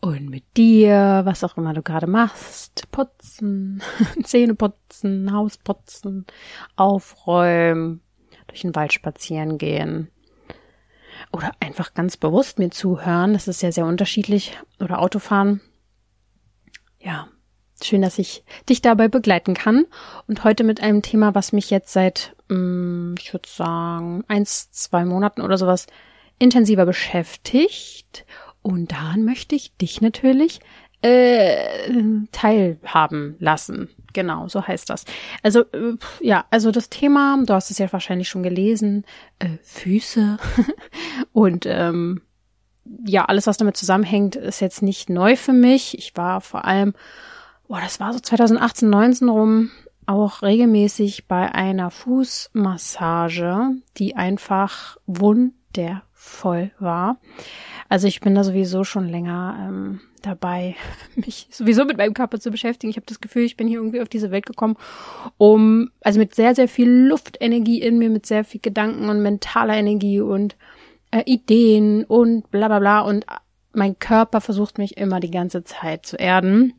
und mit dir, was auch immer du gerade machst. Putzen, Zähne putzen, Haus putzen, aufräumen, durch den Wald spazieren gehen. Oder einfach ganz bewusst mir zuhören. Das ist ja sehr unterschiedlich. Oder Autofahren. Ja, schön, dass ich dich dabei begleiten kann. Und heute mit einem Thema, was mich jetzt seit, mm, ich würde sagen, eins, zwei Monaten oder sowas intensiver beschäftigt. Und daran möchte ich dich natürlich äh, teilhaben lassen. Genau, so heißt das. Also äh, ja, also das Thema, du hast es ja wahrscheinlich schon gelesen, äh, Füße und ähm, ja, alles, was damit zusammenhängt, ist jetzt nicht neu für mich. Ich war vor allem, boah, das war so 2018, 19 rum, auch regelmäßig bei einer Fußmassage, die einfach wundervoll war. Also ich bin da sowieso schon länger ähm, dabei, mich sowieso mit meinem Körper zu beschäftigen. Ich habe das Gefühl, ich bin hier irgendwie auf diese Welt gekommen, um, also mit sehr, sehr viel Luftenergie in mir, mit sehr viel Gedanken und mentaler Energie und äh, Ideen und bla bla bla. Und mein Körper versucht mich immer die ganze Zeit zu erden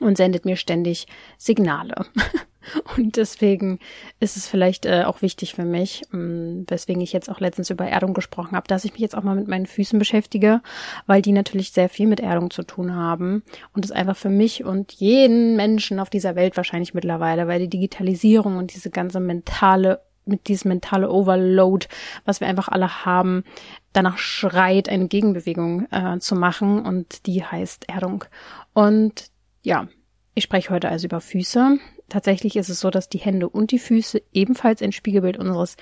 und sendet mir ständig Signale. Und deswegen ist es vielleicht äh, auch wichtig für mich, mh, mm, weswegen ich jetzt auch letztens über Erdung gesprochen habe, dass ich mich jetzt auch mal mit meinen Füßen beschäftige, weil die natürlich sehr viel mit Erdung zu tun haben und es einfach für mich und jeden Menschen auf dieser Welt wahrscheinlich mittlerweile, weil die Digitalisierung und diese ganze mentale mit diesem mentale Overload, was wir einfach alle haben, danach schreit, eine Gegenbewegung äh, zu machen und die heißt Erdung. Und ja, ich spreche heute also über Füße. Tatsächlich ist es so, dass die Hände und die Füße ebenfalls ein Spiegelbild unseres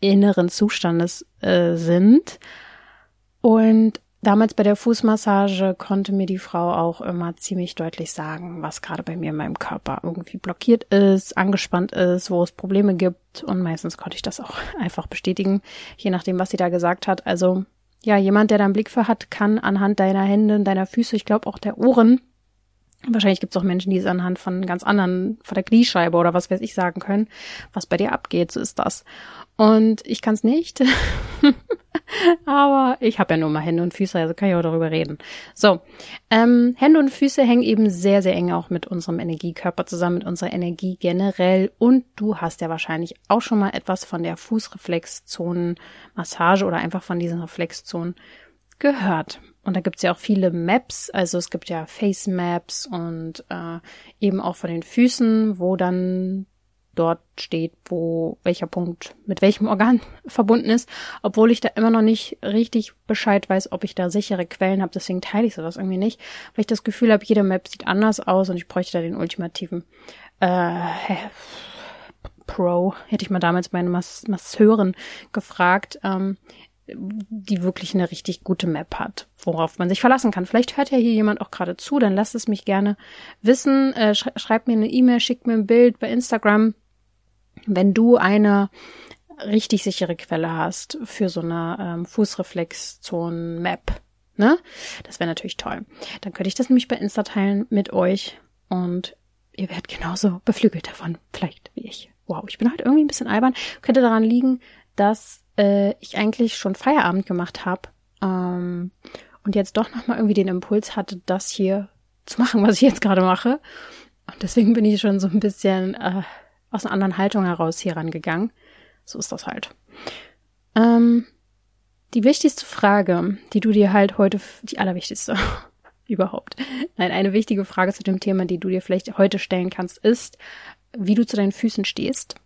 inneren Zustandes äh, sind. Und damals bei der Fußmassage konnte mir die Frau auch immer ziemlich deutlich sagen, was gerade bei mir in meinem Körper irgendwie blockiert ist, angespannt ist, wo es Probleme gibt. Und meistens konnte ich das auch einfach bestätigen, je nachdem, was sie da gesagt hat. Also ja, jemand, der da einen Blick für hat, kann anhand deiner Hände, deiner Füße, ich glaube auch der Ohren, Wahrscheinlich gibt es auch Menschen, die es anhand von ganz anderen, von der Kniescheibe oder was weiß ich sagen können, was bei dir abgeht, so ist das. Und ich kann es nicht, aber ich habe ja nur mal Hände und Füße, also kann ich auch darüber reden. So, ähm, Hände und Füße hängen eben sehr, sehr eng auch mit unserem Energiekörper zusammen, mit unserer Energie generell. Und du hast ja wahrscheinlich auch schon mal etwas von der Fußreflexzonenmassage oder einfach von diesen Reflexzonen gehört. Und da gibt's ja auch viele Maps, also es gibt ja Face Maps und äh, eben auch von den Füßen, wo dann dort steht, wo welcher Punkt mit welchem Organ verbunden ist, obwohl ich da immer noch nicht richtig Bescheid weiß, ob ich da sichere Quellen habe. Deswegen teile ich sowas irgendwie nicht, weil ich das Gefühl habe, jede Map sieht anders aus und ich bräuchte da den ultimativen äh, Pro. Hätte ich mal damals meine Mass Masseurin gefragt. Ähm, die wirklich eine richtig gute Map hat, worauf man sich verlassen kann. Vielleicht hört ja hier jemand auch gerade zu, dann lasst es mich gerne wissen. Äh, sch schreibt mir eine E-Mail, schickt mir ein Bild bei Instagram, wenn du eine richtig sichere Quelle hast für so eine ähm, Fußreflexzonen-Map. Ne? Das wäre natürlich toll. Dann könnte ich das nämlich bei Insta teilen mit euch und ihr werdet genauso beflügelt davon, vielleicht wie ich. Wow, ich bin halt irgendwie ein bisschen albern. Könnte daran liegen, dass äh, ich eigentlich schon Feierabend gemacht habe ähm, und jetzt doch nochmal irgendwie den Impuls hatte, das hier zu machen, was ich jetzt gerade mache. Und deswegen bin ich schon so ein bisschen äh, aus einer anderen Haltung heraus hier rangegangen. So ist das halt. Ähm, die wichtigste Frage, die du dir halt heute, die allerwichtigste überhaupt, nein, eine wichtige Frage zu dem Thema, die du dir vielleicht heute stellen kannst, ist, wie du zu deinen Füßen stehst.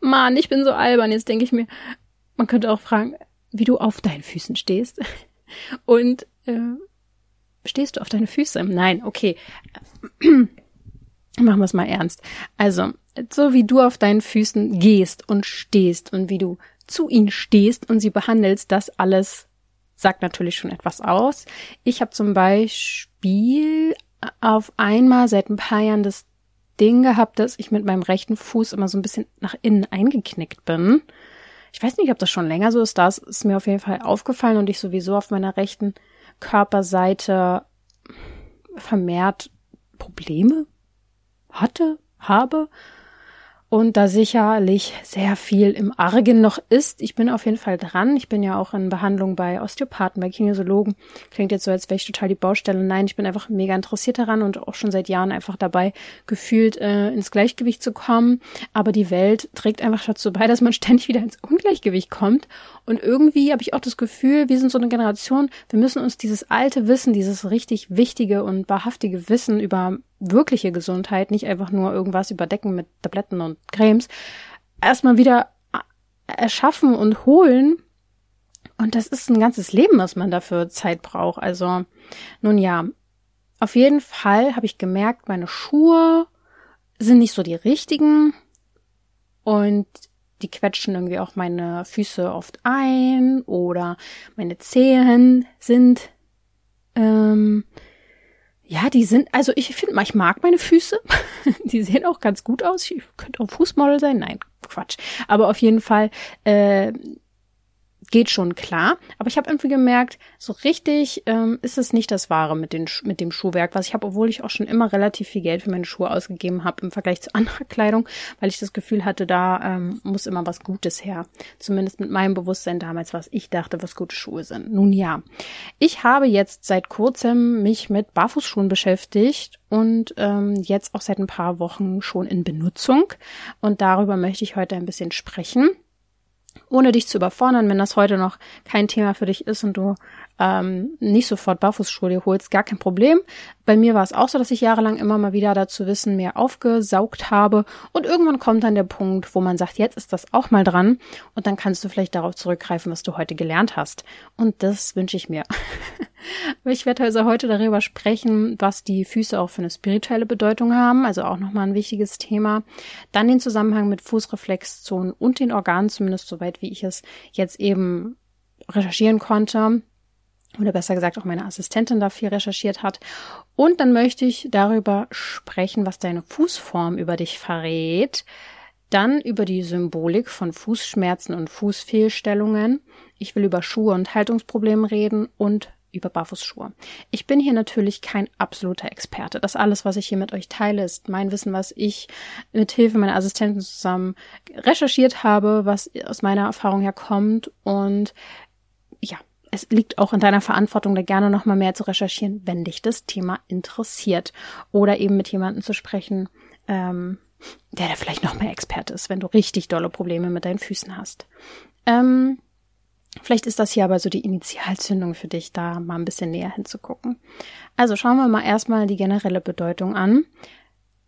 Mann, ich bin so albern. Jetzt denke ich mir, man könnte auch fragen, wie du auf deinen Füßen stehst. Und äh, stehst du auf deine Füße? Nein, okay. Machen wir es mal ernst. Also, so wie du auf deinen Füßen gehst und stehst und wie du zu ihnen stehst und sie behandelst, das alles sagt natürlich schon etwas aus. Ich habe zum Beispiel auf einmal seit ein paar Jahren das Ding gehabt, dass ich mit meinem rechten Fuß immer so ein bisschen nach innen eingeknickt bin. Ich weiß nicht, ob das schon länger so ist. Das ist mir auf jeden Fall aufgefallen und ich sowieso auf meiner rechten Körperseite vermehrt Probleme hatte, habe und da sicherlich sehr viel im Argen noch ist. Ich bin auf jeden Fall dran. Ich bin ja auch in Behandlung bei Osteopathen, bei Kinesiologen. Klingt jetzt so, als wäre ich total die Baustelle. Nein, ich bin einfach mega interessiert daran und auch schon seit Jahren einfach dabei, gefühlt äh, ins Gleichgewicht zu kommen. Aber die Welt trägt einfach dazu bei, dass man ständig wieder ins Ungleichgewicht kommt. Und irgendwie habe ich auch das Gefühl, wir sind so eine Generation, wir müssen uns dieses alte Wissen, dieses richtig wichtige und wahrhaftige Wissen über wirkliche Gesundheit, nicht einfach nur irgendwas überdecken mit Tabletten und Cremes, erstmal wieder erschaffen und holen. Und das ist ein ganzes Leben, was man dafür Zeit braucht. Also, nun ja, auf jeden Fall habe ich gemerkt, meine Schuhe sind nicht so die richtigen und die quetschen irgendwie auch meine Füße oft ein oder meine Zehen sind ähm, ja, die sind, also ich finde, ich mag meine Füße. die sehen auch ganz gut aus. Ich könnte auch Fußmodel sein. Nein, Quatsch. Aber auf jeden Fall äh, geht schon klar. Aber ich habe irgendwie gemerkt, so richtig ähm, ist es nicht das Wahre mit, den, mit dem Schuhwerk, was ich habe, obwohl ich auch schon immer relativ viel Geld für meine Schuhe ausgegeben habe im Vergleich zu anderer Kleidung, weil ich das Gefühl hatte, da ähm, muss immer was Gutes her. Zumindest mit meinem Bewusstsein damals, was ich dachte, was gute Schuhe sind. Nun ja, ich habe jetzt seit kurzem mich mit Barfußschuhen beschäftigt und ähm, jetzt auch seit ein paar Wochen schon in Benutzung. Und darüber möchte ich heute ein bisschen sprechen ohne dich zu überfordern, wenn das heute noch kein Thema für dich ist und du ähm, nicht sofort Barfußschuhe holst, gar kein Problem. Bei mir war es auch so, dass ich jahrelang immer mal wieder dazu Wissen mehr aufgesaugt habe und irgendwann kommt dann der Punkt, wo man sagt, jetzt ist das auch mal dran und dann kannst du vielleicht darauf zurückgreifen, was du heute gelernt hast. Und das wünsche ich mir. ich werde also heute darüber sprechen, was die Füße auch für eine spirituelle Bedeutung haben, also auch nochmal ein wichtiges Thema. Dann den Zusammenhang mit Fußreflexzonen und den Organen, zumindest soweit wie ich es jetzt eben recherchieren konnte oder besser gesagt auch meine Assistentin da viel recherchiert hat. Und dann möchte ich darüber sprechen, was deine Fußform über dich verrät. Dann über die Symbolik von Fußschmerzen und Fußfehlstellungen. Ich will über Schuhe und Haltungsprobleme reden und über Barfußschuhe. Ich bin hier natürlich kein absoluter Experte. Das alles, was ich hier mit euch teile, ist mein Wissen, was ich mit Hilfe meiner Assistenten zusammen recherchiert habe, was aus meiner Erfahrung herkommt und ja, es liegt auch in deiner Verantwortung, da gerne noch mal mehr zu recherchieren, wenn dich das Thema interessiert. Oder eben mit jemandem zu sprechen, ähm, der da vielleicht noch mehr Experte ist, wenn du richtig dolle Probleme mit deinen Füßen hast. Ähm, vielleicht ist das hier aber so die Initialzündung für dich, da mal ein bisschen näher hinzugucken. Also schauen wir mal erstmal die generelle Bedeutung an.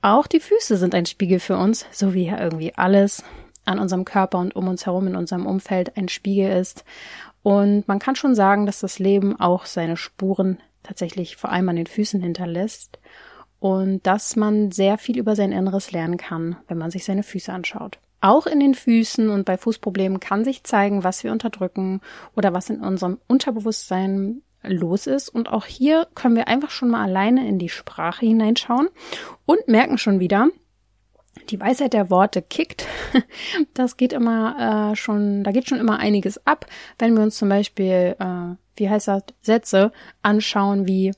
Auch die Füße sind ein Spiegel für uns, so wie ja irgendwie alles an unserem Körper und um uns herum in unserem Umfeld ein Spiegel ist. Und man kann schon sagen, dass das Leben auch seine Spuren tatsächlich vor allem an den Füßen hinterlässt und dass man sehr viel über sein Inneres lernen kann, wenn man sich seine Füße anschaut. Auch in den Füßen und bei Fußproblemen kann sich zeigen, was wir unterdrücken oder was in unserem Unterbewusstsein los ist. Und auch hier können wir einfach schon mal alleine in die Sprache hineinschauen und merken schon wieder, die Weisheit der Worte kickt. Das geht immer äh, schon, da geht schon immer einiges ab, wenn wir uns zum Beispiel, äh, wie heißt das, Sätze anschauen wie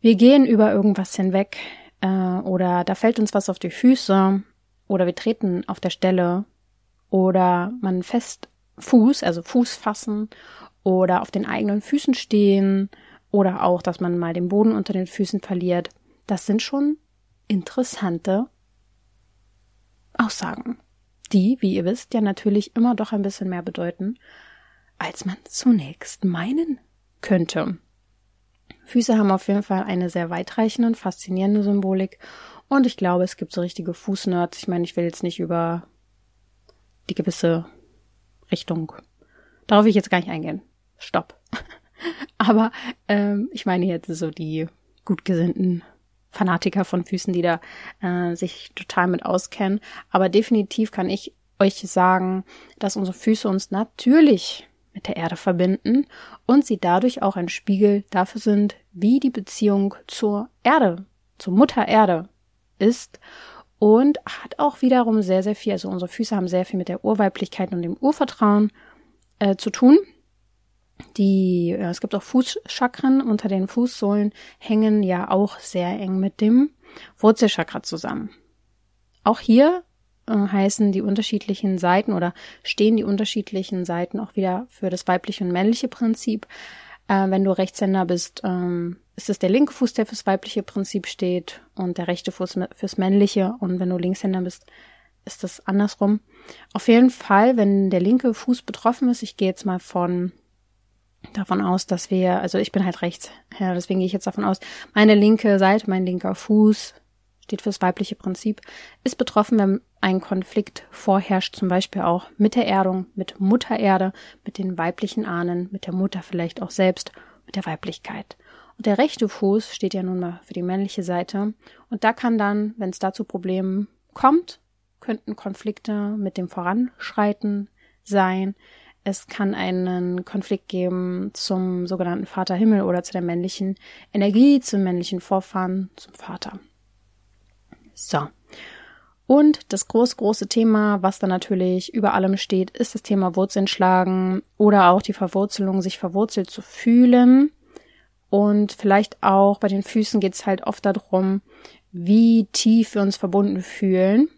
wir gehen über irgendwas hinweg äh, oder da fällt uns was auf die Füße oder wir treten auf der Stelle oder man fest Fuß, also Fuß fassen oder auf den eigenen Füßen stehen oder auch, dass man mal den Boden unter den Füßen verliert. Das sind schon interessante Aussagen, die, wie ihr wisst, ja natürlich immer doch ein bisschen mehr bedeuten, als man zunächst meinen könnte. Füße haben auf jeden Fall eine sehr weitreichende und faszinierende Symbolik und ich glaube, es gibt so richtige Fußnerds. Ich meine, ich will jetzt nicht über die gewisse Richtung. Darauf will ich jetzt gar nicht eingehen. Stopp. Aber ähm, ich meine jetzt so die gutgesinnten Fanatiker von Füßen, die da äh, sich total mit auskennen. Aber definitiv kann ich euch sagen, dass unsere Füße uns natürlich mit der Erde verbinden und sie dadurch auch ein Spiegel dafür sind, wie die Beziehung zur Erde, zur Mutter Erde ist und hat auch wiederum sehr, sehr viel, also unsere Füße haben sehr viel mit der Urweiblichkeit und dem Urvertrauen äh, zu tun. Die, es gibt auch Fußchakren unter den Fußsohlen, hängen ja auch sehr eng mit dem Wurzelchakra zusammen. Auch hier äh, heißen die unterschiedlichen Seiten oder stehen die unterschiedlichen Seiten auch wieder für das weibliche und männliche Prinzip. Äh, wenn du Rechtshänder bist, ähm, ist es der linke Fuß, der fürs weibliche Prinzip steht und der rechte Fuß fürs männliche. Und wenn du Linkshänder bist, ist das andersrum. Auf jeden Fall, wenn der linke Fuß betroffen ist, ich gehe jetzt mal von davon aus, dass wir, also ich bin halt rechts, ja, deswegen gehe ich jetzt davon aus, meine linke Seite, mein linker Fuß steht fürs weibliche Prinzip, ist betroffen, wenn ein Konflikt vorherrscht, zum Beispiel auch mit der Erdung, mit Mutter Erde, mit den weiblichen Ahnen, mit der Mutter vielleicht auch selbst, mit der Weiblichkeit. Und der rechte Fuß steht ja nun mal für die männliche Seite. Und da kann dann, wenn es da zu Problemen kommt, könnten Konflikte mit dem Voranschreiten sein. Es kann einen Konflikt geben zum sogenannten Vater Himmel oder zu der männlichen Energie, zum männlichen Vorfahren, zum Vater. So. Und das groß, große Thema, was da natürlich über allem steht, ist das Thema Wurzeln schlagen oder auch die Verwurzelung, sich verwurzelt zu fühlen. Und vielleicht auch bei den Füßen geht es halt oft darum, wie tief wir uns verbunden fühlen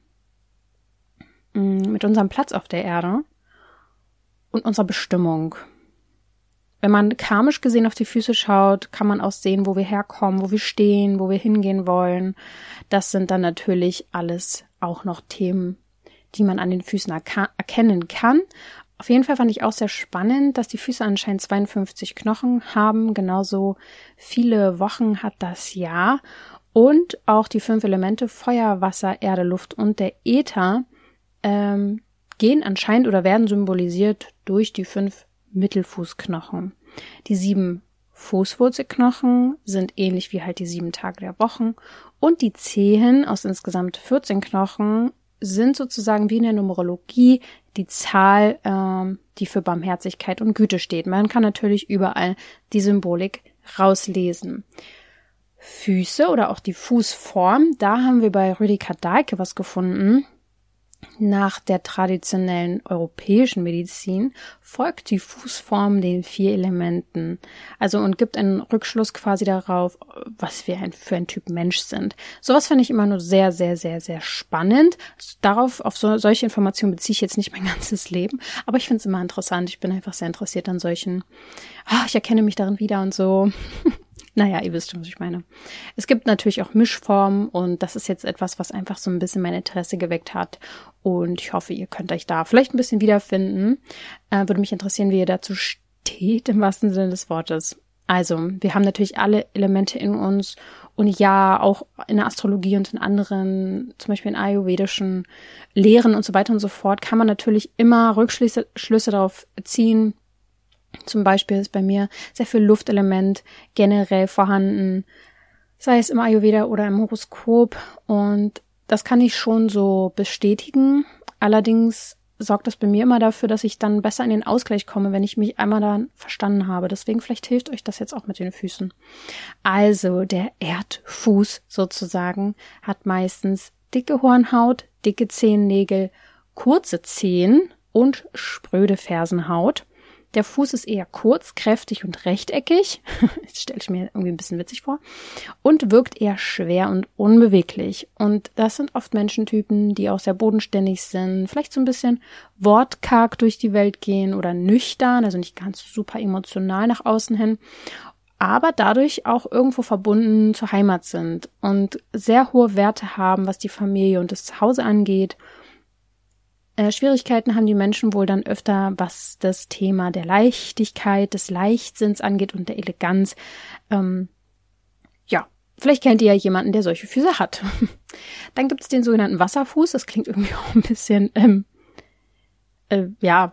mm, mit unserem Platz auf der Erde und unserer Bestimmung. Wenn man karmisch gesehen auf die Füße schaut, kann man auch sehen, wo wir herkommen, wo wir stehen, wo wir hingehen wollen. Das sind dann natürlich alles auch noch Themen, die man an den Füßen erkennen kann. Auf jeden Fall fand ich auch sehr spannend, dass die Füße anscheinend 52 Knochen haben. Genauso viele Wochen hat das Jahr. Und auch die fünf Elemente Feuer, Wasser, Erde, Luft und der Äther ähm, gehen anscheinend oder werden symbolisiert durch die fünf Mittelfußknochen. Die sieben Fußwurzelknochen sind ähnlich wie halt die sieben Tage der Wochen und die Zehen aus insgesamt 14 Knochen sind sozusagen wie in der Numerologie die Zahl, ähm, die für Barmherzigkeit und Güte steht. Man kann natürlich überall die Symbolik rauslesen. Füße oder auch die Fußform, da haben wir bei Rüdiger Dahlke was gefunden. Nach der traditionellen europäischen Medizin folgt die Fußform den vier Elementen, also und gibt einen Rückschluss quasi darauf, was wir für ein Typ Mensch sind. Sowas finde ich immer nur sehr, sehr, sehr, sehr spannend. Darauf, auf so, solche Informationen beziehe ich jetzt nicht mein ganzes Leben, aber ich finde es immer interessant. Ich bin einfach sehr interessiert an solchen, ah, ich erkenne mich darin wieder und so. Naja, ihr wisst schon, was ich meine. Es gibt natürlich auch Mischformen und das ist jetzt etwas, was einfach so ein bisschen mein Interesse geweckt hat. Und ich hoffe, ihr könnt euch da vielleicht ein bisschen wiederfinden. Äh, würde mich interessieren, wie ihr dazu steht, im wahrsten Sinne des Wortes. Also, wir haben natürlich alle Elemente in uns und ja, auch in der Astrologie und in anderen, zum Beispiel in ayurvedischen Lehren und so weiter und so fort, kann man natürlich immer Rückschlüsse Schlüsse darauf ziehen, zum Beispiel ist bei mir sehr viel Luftelement generell vorhanden, sei es im Ayurveda oder im Horoskop. Und das kann ich schon so bestätigen. Allerdings sorgt das bei mir immer dafür, dass ich dann besser in den Ausgleich komme, wenn ich mich einmal dann verstanden habe. Deswegen vielleicht hilft euch das jetzt auch mit den Füßen. Also der Erdfuß sozusagen hat meistens dicke Hornhaut, dicke Zehennägel, kurze Zehen und spröde Fersenhaut. Der Fuß ist eher kurz, kräftig und rechteckig. Das stelle ich mir irgendwie ein bisschen witzig vor. Und wirkt eher schwer und unbeweglich. Und das sind oft Menschentypen, die auch sehr bodenständig sind, vielleicht so ein bisschen wortkarg durch die Welt gehen oder nüchtern, also nicht ganz super emotional nach außen hin aber dadurch auch irgendwo verbunden zur Heimat sind und sehr hohe Werte haben, was die Familie und das Zuhause angeht äh, Schwierigkeiten haben die Menschen wohl dann öfter, was das Thema der Leichtigkeit, des Leichtsinns angeht und der Eleganz. Ähm, ja, vielleicht kennt ihr ja jemanden, der solche Füße hat. dann gibt es den sogenannten Wasserfuß. Das klingt irgendwie auch ein bisschen, ähm, äh, ja,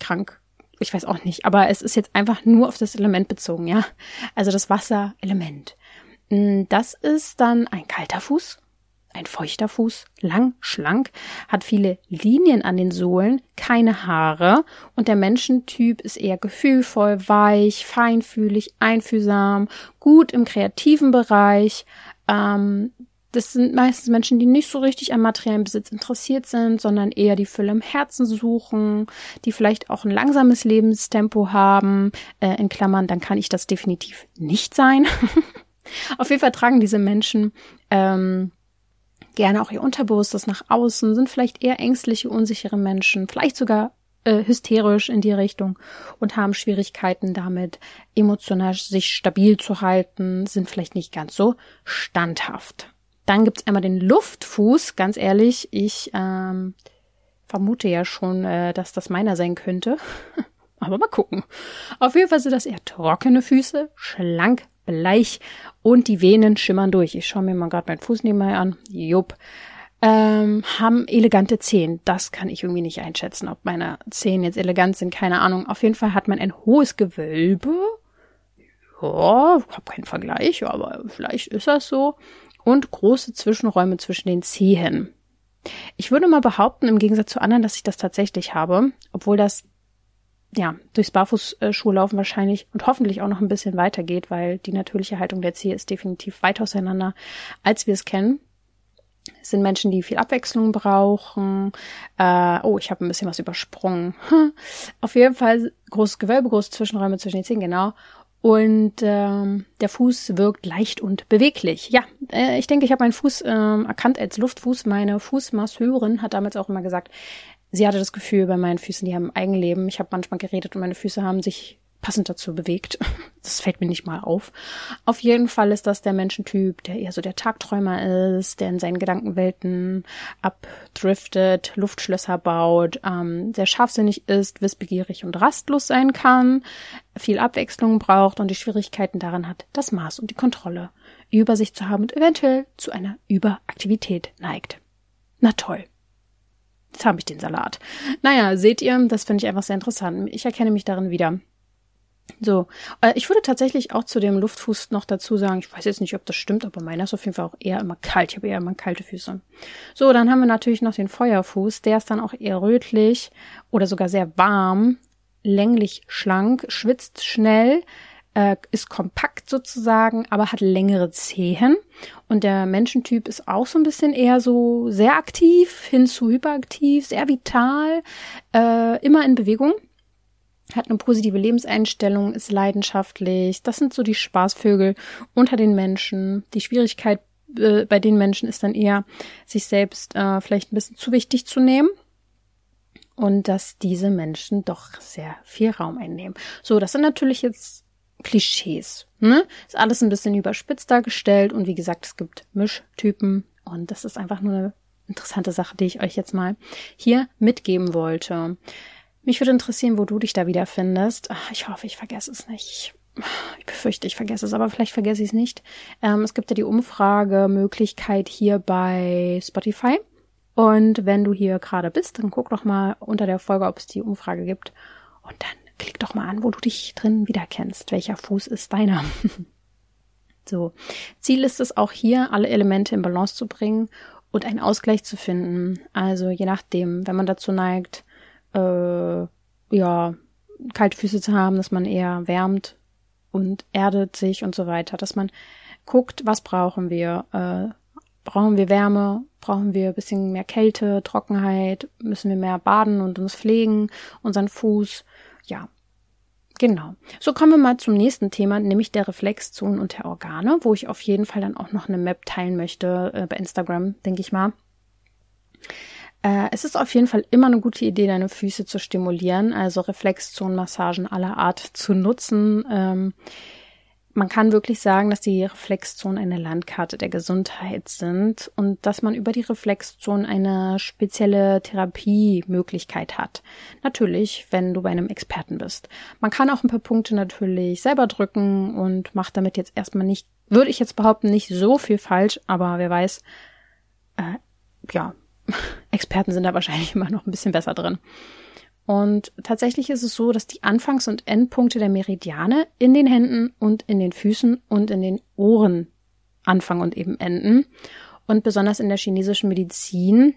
krank. Ich weiß auch nicht, aber es ist jetzt einfach nur auf das Element bezogen, ja. Also das Wasserelement. Mm, das ist dann ein kalter Fuß ein feuchter Fuß, lang, schlank, hat viele Linien an den Sohlen, keine Haare und der Menschentyp ist eher gefühlvoll, weich, feinfühlig, einfühlsam, gut im kreativen Bereich. Ähm, das sind meistens Menschen, die nicht so richtig am materiellen Besitz interessiert sind, sondern eher die Fülle im Herzen suchen, die vielleicht auch ein langsames Lebenstempo haben. Äh, in Klammern, dann kann ich das definitiv nicht sein. Auf jeden Fall tragen diese Menschen ähm, gerne auch ihr Unterbewusstes nach außen, sind vielleicht eher ängstliche, unsichere Menschen, vielleicht sogar äh, hysterisch in die Richtung und haben Schwierigkeiten damit, emotional sich stabil zu halten, sind vielleicht nicht ganz so standhaft. Dann gibt's einmal den Luftfuß, ganz ehrlich, ich ähm, vermute ja schon, äh, dass das meiner sein könnte. Aber mal gucken. Auf jeden Fall sind das eher trockene Füße, schlank, bleich und die Venen schimmern durch. Ich schaue mir mal gerade meinen Fuß nebenbei an. Jupp. Ähm, haben elegante Zehen. Das kann ich irgendwie nicht einschätzen, ob meine Zehen jetzt elegant sind, keine Ahnung. Auf jeden Fall hat man ein hohes Gewölbe. Ja, ich habe keinen Vergleich, aber vielleicht ist das so. Und große Zwischenräume zwischen den Zehen. Ich würde mal behaupten, im Gegensatz zu anderen, dass ich das tatsächlich habe, obwohl das ja, durchs Barfußschuhlaufen wahrscheinlich und hoffentlich auch noch ein bisschen weitergeht, weil die natürliche Haltung der Zehe ist definitiv weit auseinander, als wir es kennen. Es sind Menschen, die viel Abwechslung brauchen. Äh, oh, ich habe ein bisschen was übersprungen. Auf jeden Fall großes Gewölbe, große Zwischenräume zwischen den Zehen, genau. Und ähm, der Fuß wirkt leicht und beweglich. Ja, äh, ich denke, ich habe meinen Fuß ähm, erkannt als Luftfuß. Meine Fußmasseurin hat damals auch immer gesagt, sie hatte das Gefühl bei meinen Füßen, die haben ein Eigenleben. Ich habe manchmal geredet und meine Füße haben sich passend dazu bewegt. Das fällt mir nicht mal auf. Auf jeden Fall ist das der Menschentyp, der eher so der Tagträumer ist, der in seinen Gedankenwelten abdriftet, Luftschlösser baut, ähm, sehr scharfsinnig ist, wissbegierig und rastlos sein kann, viel Abwechslung braucht und die Schwierigkeiten daran hat, das Maß und die Kontrolle über sich zu haben und eventuell zu einer Überaktivität neigt. Na toll. Jetzt habe ich den Salat. Naja, seht ihr, das finde ich einfach sehr interessant. Ich erkenne mich darin wieder. So, äh, ich würde tatsächlich auch zu dem Luftfuß noch dazu sagen, ich weiß jetzt nicht, ob das stimmt, aber meiner ist auf jeden Fall auch eher immer kalt. Ich habe eher immer kalte Füße. So, dann haben wir natürlich noch den Feuerfuß. Der ist dann auch eher rötlich oder sogar sehr warm, länglich schlank, schwitzt schnell, äh, ist kompakt sozusagen, aber hat längere Zehen. Und der Menschentyp ist auch so ein bisschen eher so sehr aktiv hin zu hyperaktiv, sehr vital, äh, immer in Bewegung. Hat eine positive Lebenseinstellung, ist leidenschaftlich. Das sind so die Spaßvögel unter den Menschen. Die Schwierigkeit äh, bei den Menschen ist dann eher, sich selbst äh, vielleicht ein bisschen zu wichtig zu nehmen und dass diese Menschen doch sehr viel Raum einnehmen. So, das sind natürlich jetzt Klischees. Ne? Ist alles ein bisschen überspitzt dargestellt und wie gesagt, es gibt Mischtypen und das ist einfach nur eine interessante Sache, die ich euch jetzt mal hier mitgeben wollte. Mich würde interessieren, wo du dich da wiederfindest. Ich hoffe, ich vergesse es nicht. Ich befürchte, ich vergesse es, aber vielleicht vergesse ich es nicht. Ähm, es gibt ja die Umfragemöglichkeit hier bei Spotify. Und wenn du hier gerade bist, dann guck doch mal unter der Folge, ob es die Umfrage gibt. Und dann klick doch mal an, wo du dich drin wiederkennst. Welcher Fuß ist deiner? so. Ziel ist es auch hier, alle Elemente in Balance zu bringen und einen Ausgleich zu finden. Also je nachdem, wenn man dazu neigt, äh, ja, kalte Füße zu haben, dass man eher wärmt und erdet sich und so weiter, dass man guckt, was brauchen wir? Äh, brauchen wir Wärme? Brauchen wir ein bisschen mehr Kälte, Trockenheit? Müssen wir mehr baden und uns pflegen, unseren Fuß? Ja, Genau. So kommen wir mal zum nächsten Thema, nämlich der Reflexzonen und der Organe, wo ich auf jeden Fall dann auch noch eine Map teilen möchte äh, bei Instagram, denke ich mal. Äh, es ist auf jeden Fall immer eine gute Idee, deine Füße zu stimulieren, also Reflexzonenmassagen aller Art zu nutzen. Ähm, man kann wirklich sagen, dass die Reflexzonen eine Landkarte der Gesundheit sind und dass man über die Reflexzonen eine spezielle Therapiemöglichkeit hat. Natürlich, wenn du bei einem Experten bist. Man kann auch ein paar Punkte natürlich selber drücken und macht damit jetzt erstmal nicht, würde ich jetzt behaupten, nicht so viel falsch, aber wer weiß, äh, ja, Experten sind da wahrscheinlich immer noch ein bisschen besser drin. Und tatsächlich ist es so, dass die Anfangs- und Endpunkte der Meridiane in den Händen und in den Füßen und in den Ohren anfangen und eben enden. Und besonders in der chinesischen Medizin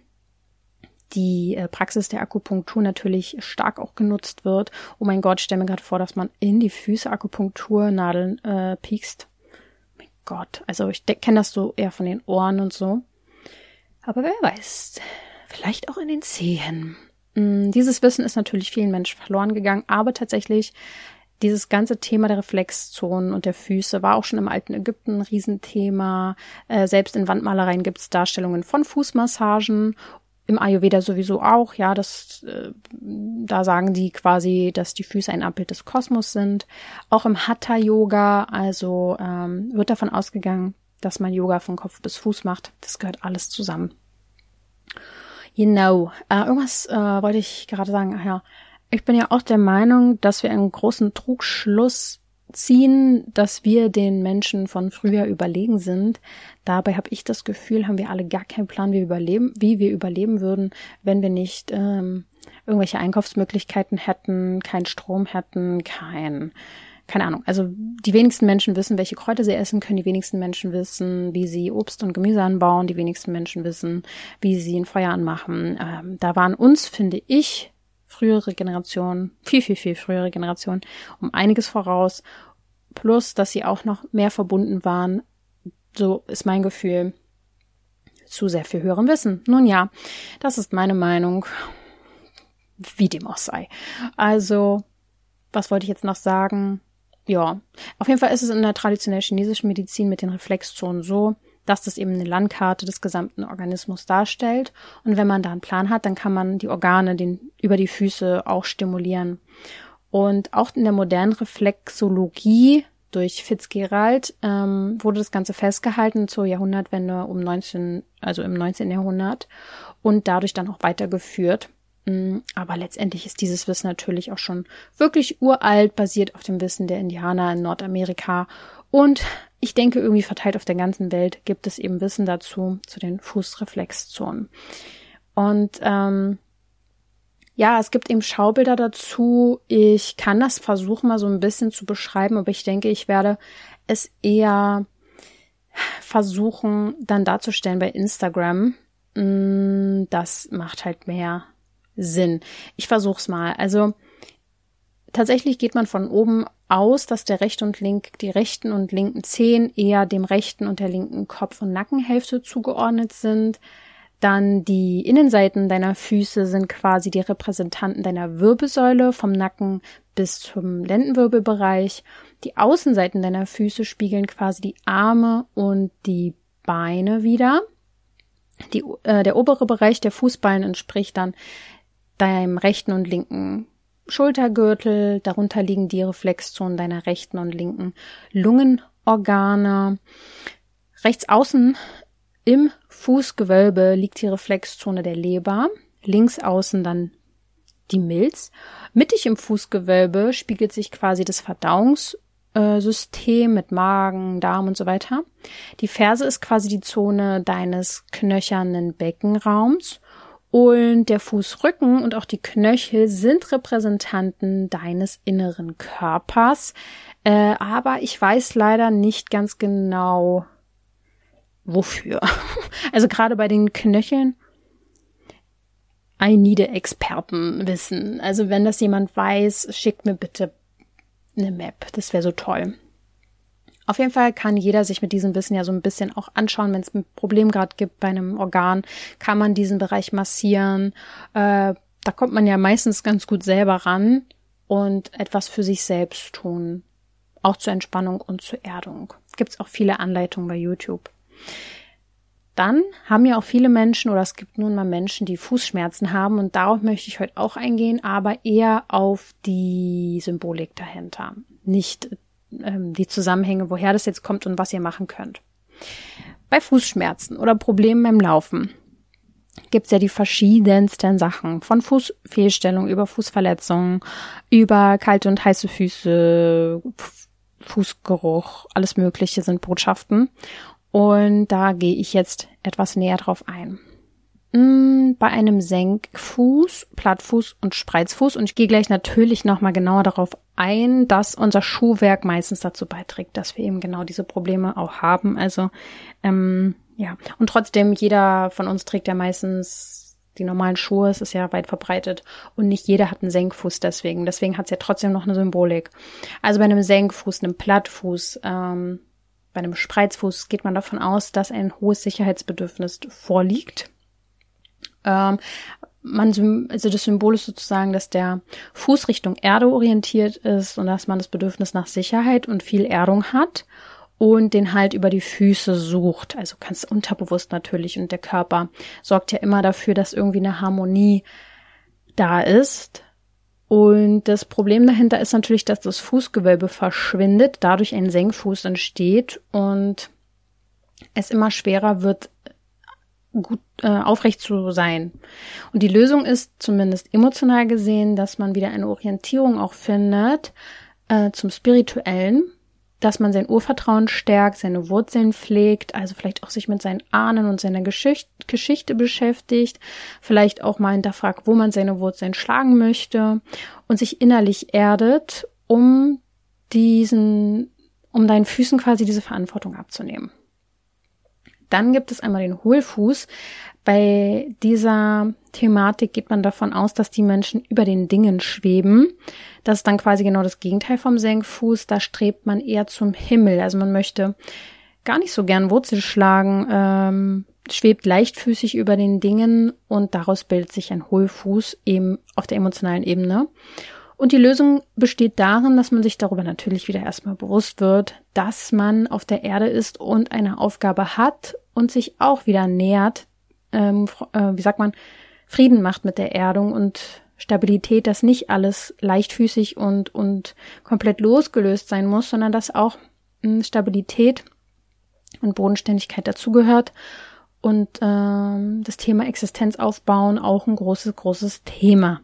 die äh, Praxis der Akupunktur natürlich stark auch genutzt wird. Oh mein Gott, stell mir gerade vor, dass man in die Füße Akupunkturnadeln äh, piekst. Gott. Also ich kenne das so eher von den Ohren und so. Aber wer weiß, vielleicht auch in den Zehen. Mm, dieses Wissen ist natürlich vielen Menschen verloren gegangen, aber tatsächlich dieses ganze Thema der Reflexzonen und der Füße war auch schon im alten Ägypten ein Riesenthema. Äh, selbst in Wandmalereien gibt es Darstellungen von Fußmassagen. Im Ayurveda sowieso auch, ja, das, äh, da sagen die quasi, dass die Füße ein Abbild des Kosmos sind. Auch im Hatha-Yoga, also ähm, wird davon ausgegangen, dass man Yoga von Kopf bis Fuß macht. Das gehört alles zusammen. Genau. Äh, irgendwas äh, wollte ich gerade sagen. Ach ja, ich bin ja auch der Meinung, dass wir einen großen Trugschluss ziehen, dass wir den Menschen von früher überlegen sind. Dabei habe ich das Gefühl, haben wir alle gar keinen Plan, wie wir überleben, wie wir überleben würden, wenn wir nicht ähm, irgendwelche Einkaufsmöglichkeiten hätten, keinen Strom hätten, kein keine Ahnung. Also die wenigsten Menschen wissen, welche Kräuter sie essen können. Die wenigsten Menschen wissen, wie sie Obst und Gemüse anbauen. Die wenigsten Menschen wissen, wie sie ein Feuer anmachen. Ähm, da waren uns, finde ich, frühere Generationen, viel, viel, viel frühere Generationen, um einiges voraus. Plus, dass sie auch noch mehr verbunden waren. So ist mein Gefühl zu sehr viel höherem Wissen. Nun ja, das ist meine Meinung. Wie dem auch sei. Also, was wollte ich jetzt noch sagen? Ja, auf jeden Fall ist es in der traditionellen chinesischen Medizin mit den Reflexzonen so, dass das eben eine Landkarte des gesamten Organismus darstellt. Und wenn man da einen Plan hat, dann kann man die Organe den, über die Füße auch stimulieren. Und auch in der modernen Reflexologie durch Fitzgerald ähm, wurde das Ganze festgehalten zur Jahrhundertwende um 19, also im 19. Jahrhundert und dadurch dann auch weitergeführt. Mm, aber letztendlich ist dieses Wissen natürlich auch schon wirklich uralt, basiert auf dem Wissen der Indianer in Nordamerika und ich denke, irgendwie verteilt auf der ganzen Welt gibt es eben Wissen dazu, zu den Fußreflexzonen. Und ähm, ja, es gibt eben Schaubilder dazu. Ich kann das versuchen, mal so ein bisschen zu beschreiben, aber ich denke, ich werde es eher versuchen, dann darzustellen bei Instagram. Mm, das macht halt mehr Sinn. Ich versuch's mal. Also tatsächlich geht man von oben aus, dass der rechte und link, die rechten und linken Zehen eher dem rechten und der linken Kopf- und Nackenhälfte zugeordnet sind. Dann die Innenseiten deiner Füße sind quasi die Repräsentanten deiner Wirbelsäule vom Nacken bis zum Lendenwirbelbereich. Die Außenseiten deiner Füße spiegeln quasi die Arme und die Beine wieder. Die, äh, der obere Bereich der Fußballen entspricht dann deinem rechten und linken Schultergürtel, darunter liegen die Reflexzonen deiner rechten und linken Lungenorgane. Rechts außen im Fußgewölbe liegt die Reflexzone der Leber, links außen dann die Milz. Mittig im Fußgewölbe spiegelt sich quasi das Verdauungssystem mit Magen, Darm und so weiter. Die Ferse ist quasi die Zone deines knöchernen Beckenraums und der Fußrücken und auch die Knöchel sind Repräsentanten deines inneren Körpers. Äh, aber ich weiß leider nicht ganz genau, wofür. Also gerade bei den Knöcheln. I need Expertenwissen. Also wenn das jemand weiß, schickt mir bitte eine Map. Das wäre so toll. Auf jeden Fall kann jeder sich mit diesem Wissen ja so ein bisschen auch anschauen, wenn es ein Problem gerade gibt bei einem Organ, kann man diesen Bereich massieren. Äh, da kommt man ja meistens ganz gut selber ran und etwas für sich selbst tun. Auch zur Entspannung und zur Erdung. Gibt es auch viele Anleitungen bei YouTube. Dann haben ja auch viele Menschen oder es gibt nun mal Menschen, die Fußschmerzen haben und darauf möchte ich heute auch eingehen, aber eher auf die Symbolik dahinter. Nicht ähm, die Zusammenhänge, woher das jetzt kommt und was ihr machen könnt. Bei Fußschmerzen oder Problemen beim Laufen gibt's ja die verschiedensten Sachen. Von Fußfehlstellung über Fußverletzungen, über kalte und heiße Füße, Fußgeruch, alles Mögliche sind Botschaften. Und da gehe ich jetzt etwas näher drauf ein. Mm, bei einem Senkfuß, Plattfuß und Spreizfuß. Und ich gehe gleich natürlich nochmal genauer darauf ein, dass unser Schuhwerk meistens dazu beiträgt, dass wir eben genau diese Probleme auch haben. Also ähm, ja, und trotzdem, jeder von uns trägt ja meistens die normalen Schuhe, es ist ja weit verbreitet und nicht jeder hat einen Senkfuß deswegen. Deswegen hat es ja trotzdem noch eine Symbolik. Also bei einem Senkfuß, einem Plattfuß, ähm, bei einem Spreizfuß geht man davon aus, dass ein hohes Sicherheitsbedürfnis vorliegt. Ähm, man, also das Symbol ist sozusagen, dass der Fuß Richtung Erde orientiert ist und dass man das Bedürfnis nach Sicherheit und viel Erdung hat und den Halt über die Füße sucht. Also ganz unterbewusst natürlich. Und der Körper sorgt ja immer dafür, dass irgendwie eine Harmonie da ist. Und das Problem dahinter ist natürlich, dass das Fußgewölbe verschwindet, dadurch ein Senkfuß entsteht und es immer schwerer wird, gut äh, aufrecht zu sein. Und die Lösung ist zumindest emotional gesehen, dass man wieder eine Orientierung auch findet äh, zum Spirituellen, dass man sein Urvertrauen stärkt, seine Wurzeln pflegt, also vielleicht auch sich mit seinen Ahnen und seiner Geschicht Geschichte beschäftigt, vielleicht auch mal hinterfragt, wo man seine Wurzeln schlagen möchte und sich innerlich erdet, um diesen, um deinen Füßen quasi diese Verantwortung abzunehmen. Dann gibt es einmal den Hohlfuß. Bei dieser Thematik geht man davon aus, dass die Menschen über den Dingen schweben. Das ist dann quasi genau das Gegenteil vom Senkfuß. Da strebt man eher zum Himmel. Also man möchte gar nicht so gern Wurzel schlagen, ähm, schwebt leichtfüßig über den Dingen und daraus bildet sich ein Hohlfuß eben auf der emotionalen Ebene. Und die Lösung besteht darin, dass man sich darüber natürlich wieder erstmal bewusst wird, dass man auf der Erde ist und eine Aufgabe hat und sich auch wieder nähert, ähm, äh, wie sagt man, Frieden macht mit der Erdung und Stabilität, dass nicht alles leichtfüßig und, und komplett losgelöst sein muss, sondern dass auch hm, Stabilität und Bodenständigkeit dazugehört. Und ähm, das Thema Existenz aufbauen auch ein großes, großes Thema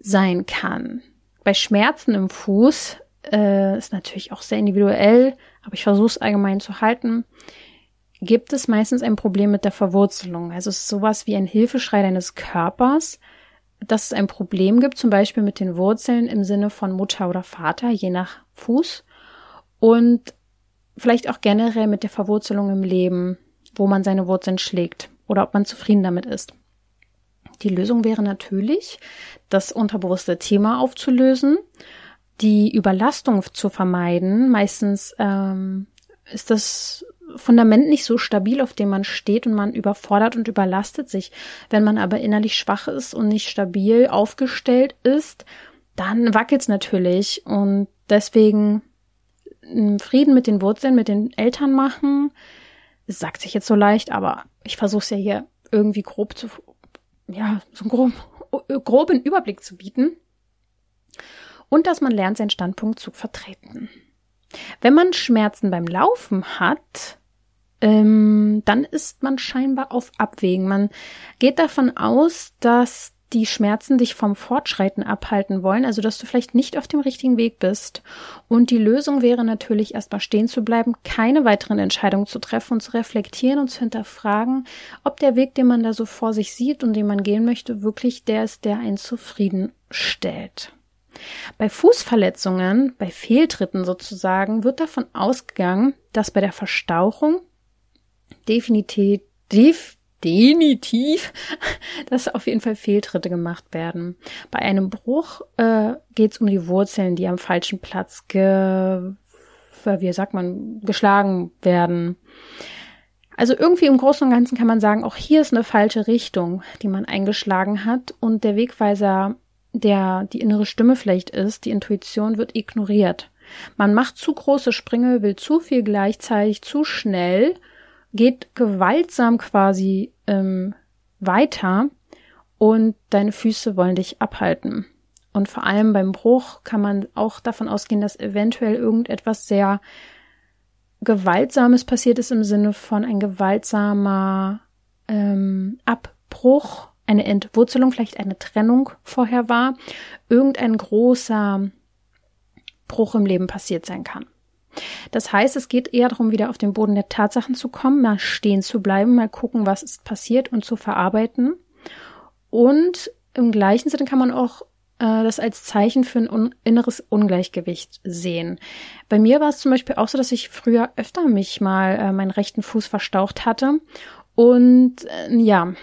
sein kann. Bei Schmerzen im Fuß äh, ist natürlich auch sehr individuell, aber ich versuche es allgemein zu halten. Gibt es meistens ein Problem mit der Verwurzelung? Also es ist sowas wie ein Hilfeschrei deines Körpers, dass es ein Problem gibt, zum Beispiel mit den Wurzeln im Sinne von Mutter oder Vater, je nach Fuß. Und vielleicht auch generell mit der Verwurzelung im Leben, wo man seine Wurzeln schlägt oder ob man zufrieden damit ist. Die Lösung wäre natürlich, das unterbewusste Thema aufzulösen, die Überlastung zu vermeiden. Meistens ähm, ist das Fundament nicht so stabil, auf dem man steht und man überfordert und überlastet sich. Wenn man aber innerlich schwach ist und nicht stabil aufgestellt ist, dann wackelt es natürlich und deswegen Frieden mit den Wurzeln, mit den Eltern machen. Sagt sich jetzt so leicht, aber ich versuche es ja hier irgendwie grob zu ja, so einen groben, groben Überblick zu bieten. Und dass man lernt, seinen Standpunkt zu vertreten. Wenn man Schmerzen beim Laufen hat, ähm, dann ist man scheinbar auf Abwägen. Man geht davon aus, dass die Schmerzen dich vom Fortschreiten abhalten wollen, also dass du vielleicht nicht auf dem richtigen Weg bist. Und die Lösung wäre natürlich erstmal stehen zu bleiben, keine weiteren Entscheidungen zu treffen und zu reflektieren und zu hinterfragen, ob der Weg, den man da so vor sich sieht und den man gehen möchte, wirklich der ist, der einen zufrieden stellt. Bei Fußverletzungen, bei Fehltritten sozusagen, wird davon ausgegangen, dass bei der Verstauchung definitiv, definitiv, dass auf jeden Fall Fehltritte gemacht werden. Bei einem Bruch äh, geht es um die Wurzeln, die am falschen Platz ge, wie sagt man, geschlagen werden. Also irgendwie im Großen und Ganzen kann man sagen, auch hier ist eine falsche Richtung, die man eingeschlagen hat und der Wegweiser, der die innere Stimme vielleicht ist, die Intuition wird ignoriert. Man macht zu große Sprünge, will zu viel gleichzeitig, zu schnell geht gewaltsam quasi ähm, weiter und deine Füße wollen dich abhalten. Und vor allem beim Bruch kann man auch davon ausgehen, dass eventuell irgendetwas sehr Gewaltsames passiert ist im Sinne von ein gewaltsamer ähm, Abbruch, eine Entwurzelung, vielleicht eine Trennung vorher war, irgendein großer Bruch im Leben passiert sein kann. Das heißt, es geht eher darum, wieder auf den Boden der Tatsachen zu kommen, mal stehen zu bleiben, mal gucken, was ist passiert und zu verarbeiten. Und im gleichen Sinne kann man auch äh, das als Zeichen für ein un inneres Ungleichgewicht sehen. Bei mir war es zum Beispiel auch so, dass ich früher öfter mich mal äh, meinen rechten Fuß verstaucht hatte. Und äh, ja,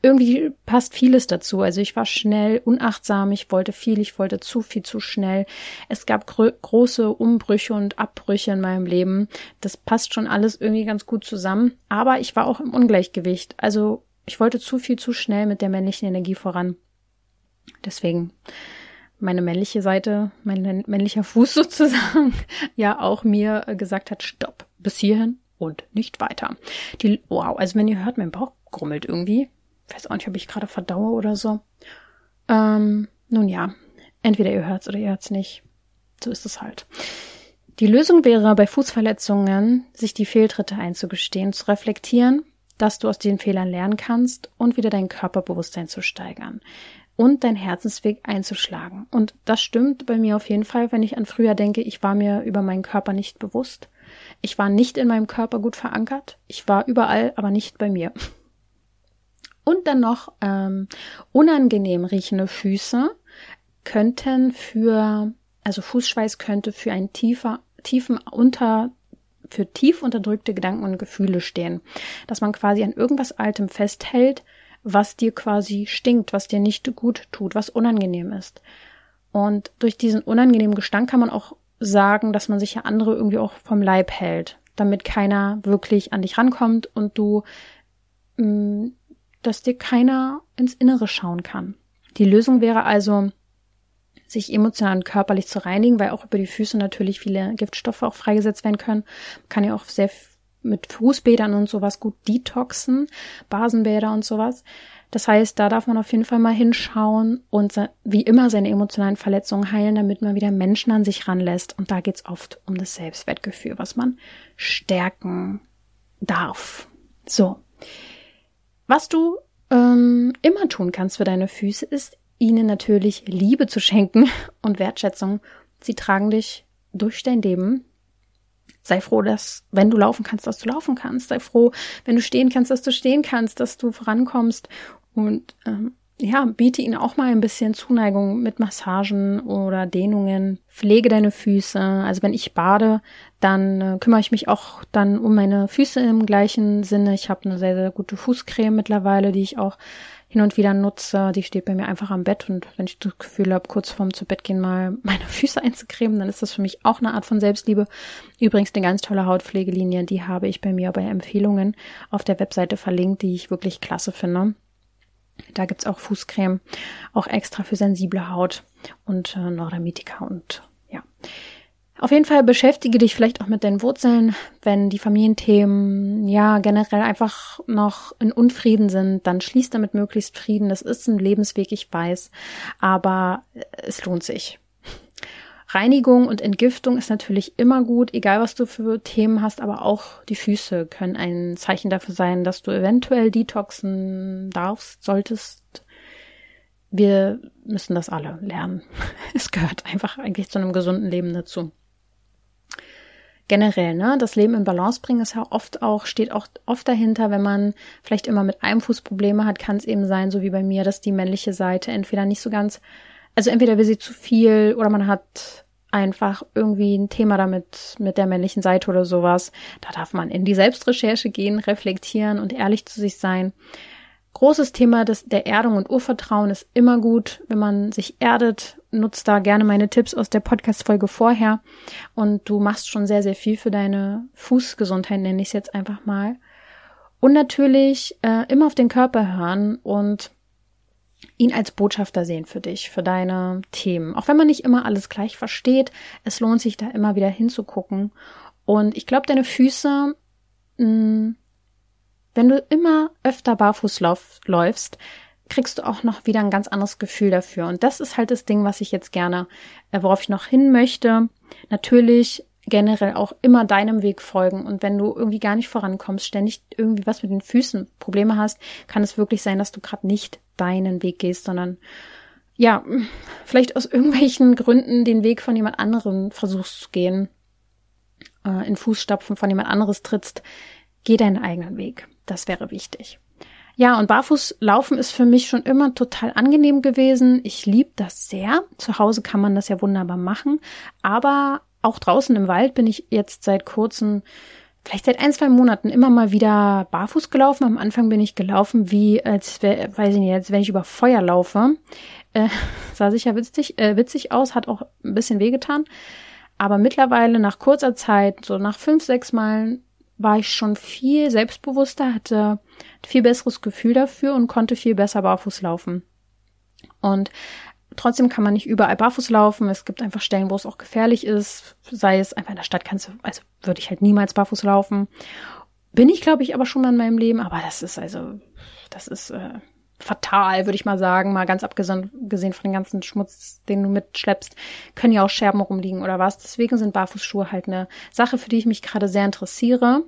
irgendwie passt vieles dazu. Also ich war schnell, unachtsam, ich wollte viel, ich wollte zu viel, zu schnell. Es gab große Umbrüche und Abbrüche in meinem Leben. Das passt schon alles irgendwie ganz gut zusammen. Aber ich war auch im Ungleichgewicht. Also ich wollte zu viel, zu schnell mit der männlichen Energie voran. Deswegen meine männliche Seite, mein männlicher Fuß sozusagen, ja auch mir gesagt hat, stopp, bis hierhin und nicht weiter. Die, wow, also wenn ihr hört, mein Bauch grummelt irgendwie. Weiß auch nicht, ob ich gerade verdaue oder so. Ähm, nun ja, entweder ihr hört's oder ihr hört's nicht. So ist es halt. Die Lösung wäre bei Fußverletzungen, sich die Fehltritte einzugestehen, zu reflektieren, dass du aus den Fehlern lernen kannst und wieder dein Körperbewusstsein zu steigern und dein Herzensweg einzuschlagen. Und das stimmt bei mir auf jeden Fall, wenn ich an früher denke, ich war mir über meinen Körper nicht bewusst. Ich war nicht in meinem Körper gut verankert. Ich war überall, aber nicht bei mir. Und dann noch ähm, unangenehm riechende Füße könnten für, also Fußschweiß könnte für einen tiefer, tiefen unter, für tief unterdrückte Gedanken und Gefühle stehen. Dass man quasi an irgendwas Altem festhält, was dir quasi stinkt, was dir nicht gut tut, was unangenehm ist. Und durch diesen unangenehmen Gestank kann man auch sagen, dass man sich ja andere irgendwie auch vom Leib hält, damit keiner wirklich an dich rankommt und du mh, mm, dass dir keiner ins Innere schauen kann. Die Lösung wäre also, sich emotional und körperlich zu reinigen, weil auch über die Füße natürlich viele Giftstoffe auch freigesetzt werden können. Man kann ja auch sehr mit Fußbädern und sowas gut detoxen, Basenbäder und sowas. Das heißt, da darf man auf jeden Fall mal hinschauen und wie immer seine emotionalen Verletzungen heilen, damit man wieder Menschen an sich ranlässt. Und da geht's oft um das Selbstwertgefühl, was man stärken darf. So. Was du ähm, immer tun kannst für deine Füße, ist ihnen natürlich Liebe zu schenken und Wertschätzung. Sie tragen dich durch dein Leben. Sei froh, dass, wenn du laufen kannst, dass du laufen kannst. Sei froh, wenn du stehen kannst, dass du stehen kannst, dass du vorankommst. Und ähm, ja, biete ihnen auch mal ein bisschen Zuneigung mit Massagen oder Dehnungen. Pflege deine Füße. Also wenn ich bade, dann äh, kümmere ich mich auch dann um meine Füße im gleichen Sinne. Ich habe eine sehr, sehr gute Fußcreme mittlerweile, die ich auch hin und wieder nutze. Die steht bei mir einfach am Bett und wenn ich das Gefühl habe, kurz vorm zu Bett gehen mal meine Füße einzucremen, dann ist das für mich auch eine Art von Selbstliebe. Übrigens eine ganz tolle Hautpflegelinie, die habe ich bei mir bei Empfehlungen auf der Webseite verlinkt, die ich wirklich klasse finde. Da gibt's auch Fußcreme, auch extra für sensible Haut und äh, Neurodermitika und ja. Auf jeden Fall beschäftige dich vielleicht auch mit deinen Wurzeln, wenn die Familienthemen ja generell einfach noch in Unfrieden sind, dann schließ damit möglichst Frieden. Das ist ein Lebensweg, ich weiß, aber es lohnt sich. Reinigung und Entgiftung ist natürlich immer gut, egal was du für Themen hast, aber auch die Füße können ein Zeichen dafür sein, dass du eventuell detoxen darfst, solltest. Wir müssen das alle lernen. Es gehört einfach eigentlich zu einem gesunden Leben dazu. Generell, ne, das Leben in Balance bringen ist ja oft auch, steht auch oft dahinter, wenn man vielleicht immer mit einem Fuß Probleme hat, kann es eben sein, so wie bei mir, dass die männliche Seite entweder nicht so ganz also entweder will sie zu viel oder man hat einfach irgendwie ein Thema damit mit der männlichen Seite oder sowas. Da darf man in die Selbstrecherche gehen, reflektieren und ehrlich zu sich sein. Großes Thema des, der Erdung und Urvertrauen ist immer gut, wenn man sich erdet. Nutzt da gerne meine Tipps aus der Podcast-Folge vorher. Und du machst schon sehr, sehr viel für deine Fußgesundheit, nenne ich es jetzt einfach mal. Und natürlich äh, immer auf den Körper hören und ihn als Botschafter sehen für dich, für deine Themen. Auch wenn man nicht immer alles gleich versteht, es lohnt sich da immer wieder hinzugucken. Und ich glaube, deine Füße, mh, mm, wenn du immer öfter barfuß lauf, läufst, kriegst du auch noch wieder ein ganz anderes Gefühl dafür. Und das ist halt das Ding, was ich jetzt gerne, äh, worauf ich noch hin möchte. Natürlich generell auch immer deinem Weg folgen. Und wenn du irgendwie gar nicht vorankommst, ständig irgendwie was mit den Füßen Probleme hast, kann es wirklich sein, dass du gerade nicht deinen Weg gehst, sondern ja, vielleicht aus irgendwelchen Gründen den Weg von jemand anderem versuchst zu gehen, äh, in Fußstapfen von jemand anderes trittst, geh deinen eigenen Weg. Das wäre wichtig. Ja, und barfuß laufen ist für mich schon immer total angenehm gewesen. Ich liebe das sehr. Zu Hause kann man das ja wunderbar machen. Aber auch draußen im Wald bin ich jetzt seit kurzem vielleicht seit ein, zwei Monaten immer mal wieder barfuß gelaufen. Am Anfang bin ich gelaufen, wie, als weiß ich nicht, als wenn ich über Feuer laufe. Äh, sah sicher witzig, äh, witzig aus, hat auch ein bisschen wehgetan. Aber mittlerweile, nach kurzer Zeit, so nach fünf, sechs Malen, war ich schon viel selbstbewusster, hatte viel besseres Gefühl dafür und konnte viel besser barfuß laufen. Und trotzdem kann man nicht überall barfuß laufen. Es gibt einfach Stellen, wo es auch gefährlich ist. Sei es einfach in der Stadt kannst du, also würde ich halt niemals barfuß laufen. Bin ich, glaube ich, aber schon mal in meinem Leben. Aber das ist also, das ist äh, fatal, würde ich mal sagen. Mal ganz abgesehen von dem ganzen Schmutz, den du mitschleppst, können ja auch Scherben rumliegen oder was. Deswegen sind Barfußschuhe halt eine Sache, für die ich mich gerade sehr interessiere.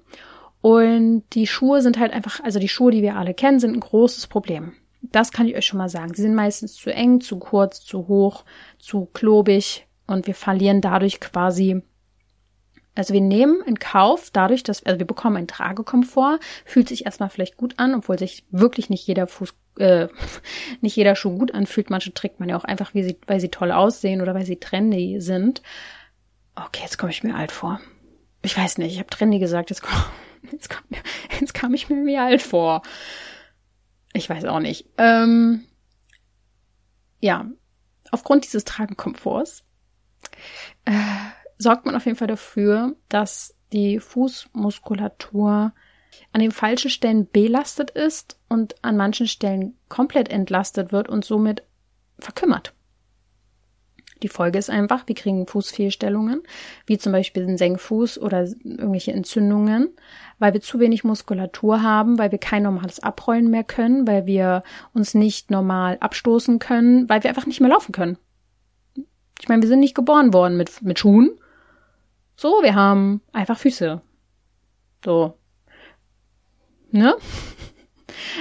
Und die Schuhe sind halt einfach, also die Schuhe, die wir alle kennen, sind ein großes Problem. Das kann ich euch schon mal sagen. Sie sind meistens zu eng, zu kurz, zu hoch, zu klobig und wir verlieren dadurch quasi also wir nehmen in Kauf dadurch, dass also wir bekommen einen Tragekomfort, fühlt sich erstmal vielleicht gut an, obwohl sich wirklich nicht jeder Fuß, äh, nicht jeder Schuh gut anfühlt. Manche trägt man ja auch einfach, wie sie, weil sie toll aussehen oder weil sie trendy sind. Okay, jetzt komme ich mir alt vor. Ich weiß nicht, ich habe trendy gesagt, jetzt, komm, jetzt, komm, jetzt kam ich mir alt vor. Ich weiß auch nicht. Ähm, ja, aufgrund dieses Tragenkomforts äh, sorgt man auf jeden Fall dafür, dass die Fußmuskulatur an den falschen Stellen belastet ist und an manchen Stellen komplett entlastet wird und somit verkümmert. Die Folge ist einfach, wir kriegen Fußfehlstellungen, wie zum Beispiel den Senkfuß oder irgendwelche Entzündungen, weil wir zu wenig Muskulatur haben, weil wir kein normales Abrollen mehr können, weil wir uns nicht normal abstoßen können, weil wir einfach nicht mehr laufen können. Ich meine, wir sind nicht geboren worden mit, mit Schuhen. So, wir haben einfach Füße. So. Ne?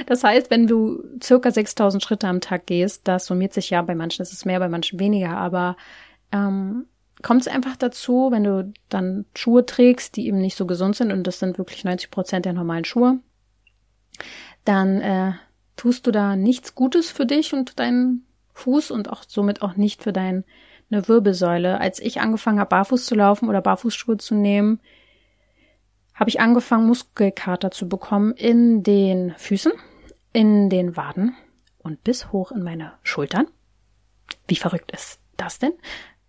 Das heißt, wenn du circa 6000 Schritte am Tag gehst, das summiert sich ja, bei manchen ist es mehr, bei manchen weniger, aber ähm, kommt es einfach dazu, wenn du dann Schuhe trägst, die eben nicht so gesund sind, und das sind wirklich 90 Prozent der normalen Schuhe, dann äh, tust du da nichts Gutes für dich und deinen Fuß und auch somit auch nicht für deine Wirbelsäule. Als ich angefangen habe, barfuß zu laufen oder Barfußschuhe zu nehmen, habe ich angefangen, Muskelkater zu bekommen in den Füßen, in den Waden und bis hoch in meine Schultern. Wie verrückt ist das denn?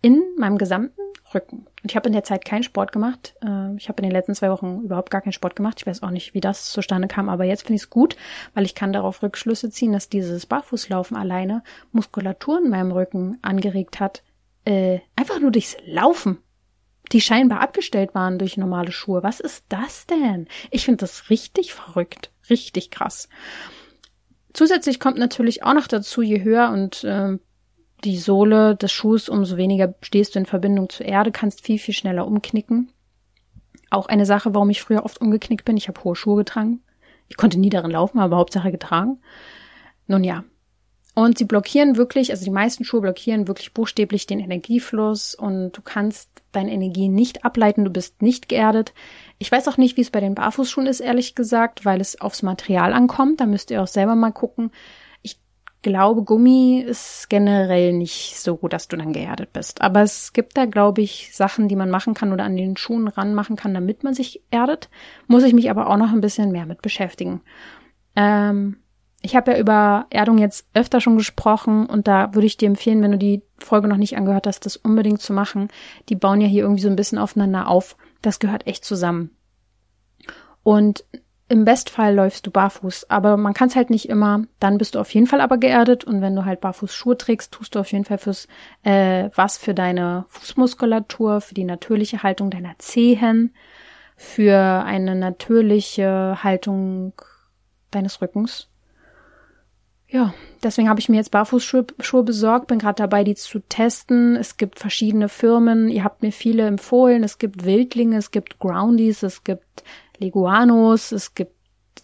In meinem gesamten Rücken. Und ich habe in der Zeit keinen Sport gemacht. Äh, ich habe in den letzten zwei Wochen überhaupt gar keinen Sport gemacht. Ich weiß auch nicht, wie das zustande kam, aber jetzt finde ich es gut, weil ich kann darauf Rückschlüsse ziehen, dass dieses Barfußlaufen alleine Muskulatur in meinem Rücken angeregt hat. Äh, einfach nur durchs Laufen die scheinbar abgestellt waren durch normale Schuhe. Was ist das denn? Ich finde das richtig verrückt, richtig krass. Zusätzlich kommt natürlich auch noch dazu, je höher und äh, die Sohle des Schuhs, umso weniger stehst du in Verbindung zur Erde, kannst viel, viel schneller umknicken. Auch eine Sache, warum ich früher oft umgeknickt bin. Ich habe hohe Schuhe getragen. Ich konnte nie darin laufen, aber Hauptsache getragen. Nun ja, und sie blockieren wirklich, also die meisten Schuhe blockieren wirklich buchstäblich den Energiefluss und du kannst deine Energie nicht ableiten, du bist nicht geerdet. Ich weiß auch nicht, wie es bei den Barfußschuhen ist, ehrlich gesagt, weil es aufs Material ankommt. Da müsst ihr auch selber mal gucken. Ich glaube, Gummi ist generell nicht so dass du dann geerdet bist. Aber es gibt da, glaube ich, Sachen, die man machen kann oder an den Schuhen ranmachen kann, damit man sich erdet. Muss ich mich aber auch noch ein bisschen mehr mit beschäftigen. Ähm, ich habe ja über Erdung jetzt öfter schon gesprochen und da würde ich dir empfehlen, wenn du die Folge noch nicht angehört hast, das unbedingt zu machen. Die bauen ja hier irgendwie so ein bisschen aufeinander auf. Das gehört echt zusammen. Und im Bestfall läufst du barfuß, aber man kann es halt nicht immer. Dann bist du auf jeden Fall aber geerdet und wenn du halt barfuß Schuhe trägst, tust du auf jeden Fall fürs äh, was für deine Fußmuskulatur, für die natürliche Haltung deiner Zehen, für eine natürliche Haltung deines Rückens ja, deswegen habe ich mir jetzt Barfußschuhe Schuhe besorgt, bin gerade dabei, die zu testen. Es gibt verschiedene Firmen, ihr habt mir viele empfohlen. Es gibt Wildlinge, es gibt Groundies, es gibt Leguanos, es gibt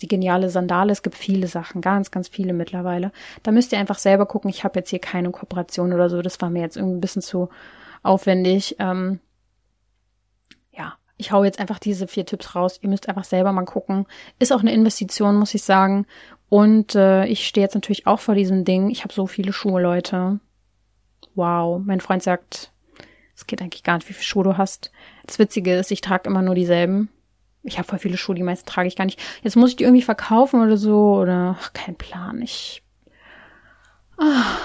die geniale Sandale, es gibt viele Sachen, ganz, ganz viele mittlerweile. Da müsst ihr einfach selber gucken. Ich habe jetzt hier keine Kooperation oder so, das war mir jetzt irgendwie ein bisschen zu aufwendig. Ähm, ja, ich hau jetzt einfach diese vier Tipps raus. Ihr müsst einfach selber mal gucken. Ist auch eine Investition, muss ich sagen. Und äh, ich stehe jetzt natürlich auch vor diesem Ding. Ich habe so viele Schuhe, Leute. Wow. Mein Freund sagt, es geht eigentlich gar nicht, wie viele Schuhe du hast. Das Witzige ist, ich trage immer nur dieselben. Ich habe voll viele Schuhe, die meisten trage ich gar nicht. Jetzt muss ich die irgendwie verkaufen oder so oder ach, kein Plan. Ich ah,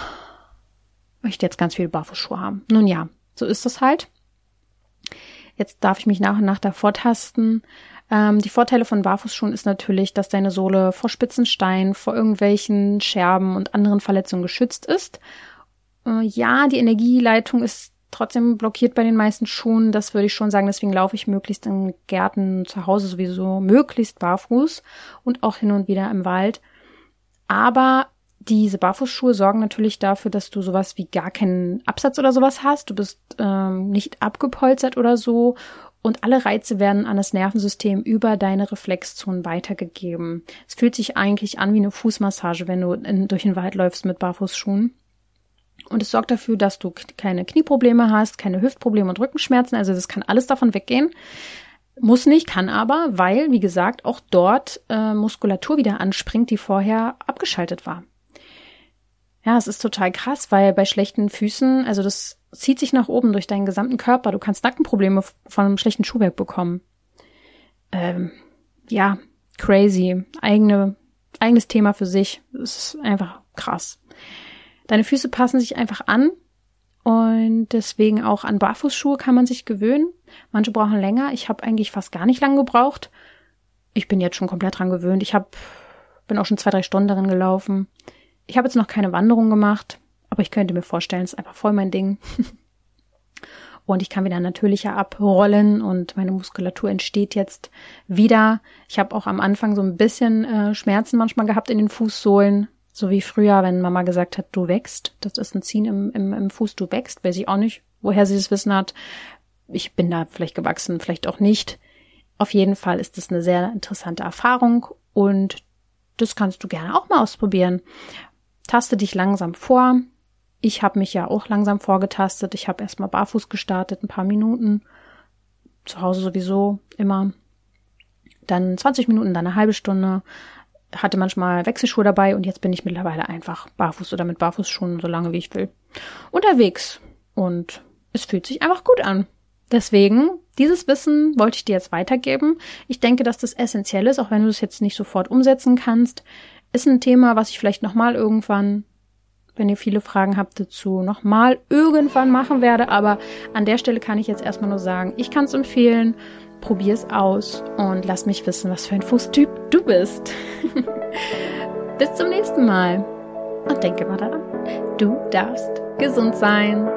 möchte jetzt ganz viele Barfußschuhe haben. Nun ja, so ist das halt. Jetzt darf ich mich nach und nach davor tasten. Ähm, die Vorteile von Barfußschuhen ist natürlich, dass deine Sohle vor Spitzensteinen, vor irgendwelchen Scherben und anderen Verletzungen geschützt ist. Äh, ja, die Energieleitung ist trotzdem blockiert bei den meisten Schuhen. Das würde ich schon sagen. Deswegen laufe ich möglichst in Gärten zu Hause sowieso möglichst barfuß und auch hin und wieder im Wald. Aber diese Barfußschuhe sorgen natürlich dafür, dass du sowas wie gar keinen Absatz oder sowas hast. Du bist ähm, nicht abgepolstert oder so. Und alle Reize werden an das Nervensystem über deine Reflexzonen weitergegeben. Es fühlt sich eigentlich an wie eine Fußmassage, wenn du in, durch den Wald läufst mit Barfußschuhen. Und es sorgt dafür, dass du keine Knieprobleme hast, keine Hüftprobleme und Rückenschmerzen. Also das kann alles davon weggehen. Muss nicht, kann aber, weil, wie gesagt, auch dort äh, Muskulatur wieder anspringt, die vorher abgeschaltet war. Ja, es ist total krass, weil bei schlechten Füßen, also das zieht sich nach oben durch deinen gesamten Körper. Du kannst Nackenprobleme von einem schlechten Schuhwerk bekommen. Ähm, ja, crazy. Eigene, eigenes Thema für sich. Es ist einfach krass. Deine Füße passen sich einfach an und deswegen auch an Barfußschuhe kann man sich gewöhnen. Manche brauchen länger. Ich habe eigentlich fast gar nicht lang gebraucht. Ich bin jetzt schon komplett dran gewöhnt. Ich hab, bin auch schon zwei, drei Stunden darin gelaufen. Ich habe jetzt noch keine Wanderung gemacht, aber ich könnte mir vorstellen, es ist einfach voll mein Ding. und ich kann wieder natürlicher abrollen und meine Muskulatur entsteht jetzt wieder. Ich habe auch am Anfang so ein bisschen äh, Schmerzen manchmal gehabt in den Fußsohlen, so wie früher, wenn Mama gesagt hat, du wächst. Das ist ein Ziehen im, im, im Fuß, du wächst. Weiß ich auch nicht, woher sie das Wissen hat. Ich bin da vielleicht gewachsen, vielleicht auch nicht. Auf jeden Fall ist es eine sehr interessante Erfahrung und das kannst du gerne auch mal ausprobieren. Taste dich langsam vor. Ich habe mich ja auch langsam vorgetastet. Ich habe erstmal barfuß gestartet, ein paar Minuten. Zu Hause sowieso immer. Dann 20 Minuten, dann eine halbe Stunde. Hatte manchmal Wechselschuhe dabei und jetzt bin ich mittlerweile einfach barfuß oder mit Barfußschuhen so lange wie ich will. Unterwegs. Und es fühlt sich einfach gut an. Deswegen, dieses Wissen wollte ich dir jetzt weitergeben. Ich denke, dass das essentiell ist, auch wenn du es jetzt nicht sofort umsetzen kannst. Ist ein Thema, was ich vielleicht nochmal irgendwann, wenn ihr viele Fragen habt dazu, nochmal irgendwann machen werde. Aber an der Stelle kann ich jetzt erstmal nur sagen, ich kann es empfehlen. Probier es aus und lass mich wissen, was für ein Fußtyp du bist. Bis zum nächsten Mal. Und denke mal daran, du darfst gesund sein.